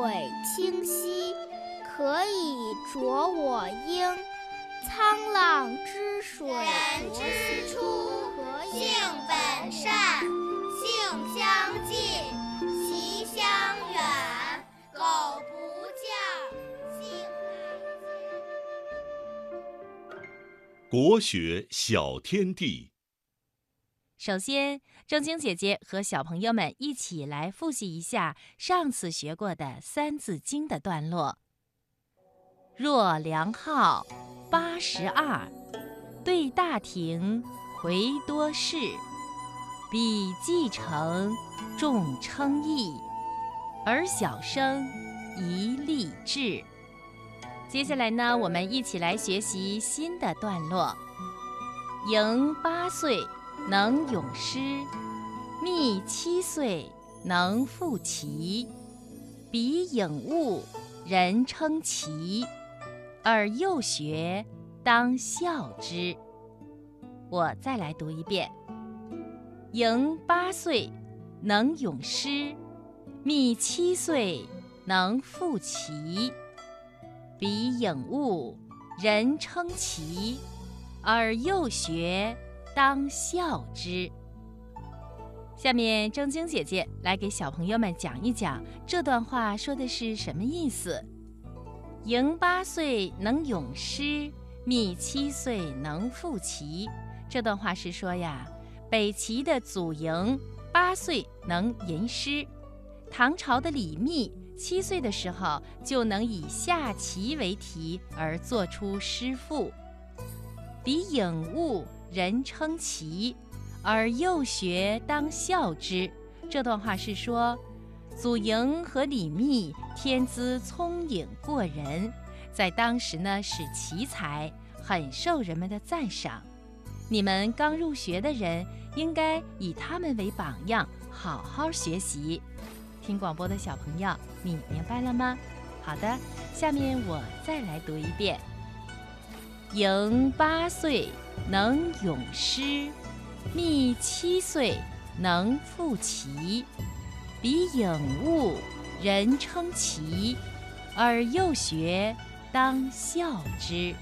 水清，溪可以濯我缨。沧浪之水，人之初，性本善，性相近，习相远。苟不教，性。国学小天地。首先，正晶姐姐和小朋友们一起来复习一下上次学过的《三字经》的段落。若梁浩，八十二，对大廷回多士，比继承，众称义，而小生一立志。接下来呢，我们一起来学习新的段落。迎八岁。能咏诗，密七岁能赋棋，比颖悟，人称奇，而幼学，当效之。我再来读一遍：迎八岁，能咏诗，密七岁能赋棋，比颖悟，人称奇，而幼学。当孝之。下面，正晶姐姐来给小朋友们讲一讲这段话说的是什么意思。迎八岁能咏诗，密七岁能赋棋。这段话是说呀，北齐的祖莹八岁能吟诗，唐朝的李密七岁的时候就能以下棋为题而作出诗赋，比颖悟。人称奇，而幼学当效之。这段话是说，祖莹和李密天资聪颖过人，在当时呢是奇才，很受人们的赞赏。你们刚入学的人，应该以他们为榜样，好好学习。听广播的小朋友，你明白了吗？好的，下面我再来读一遍。迎八岁能咏诗，觅七岁能赋棋，比颖悟，人称奇，而幼学当效之。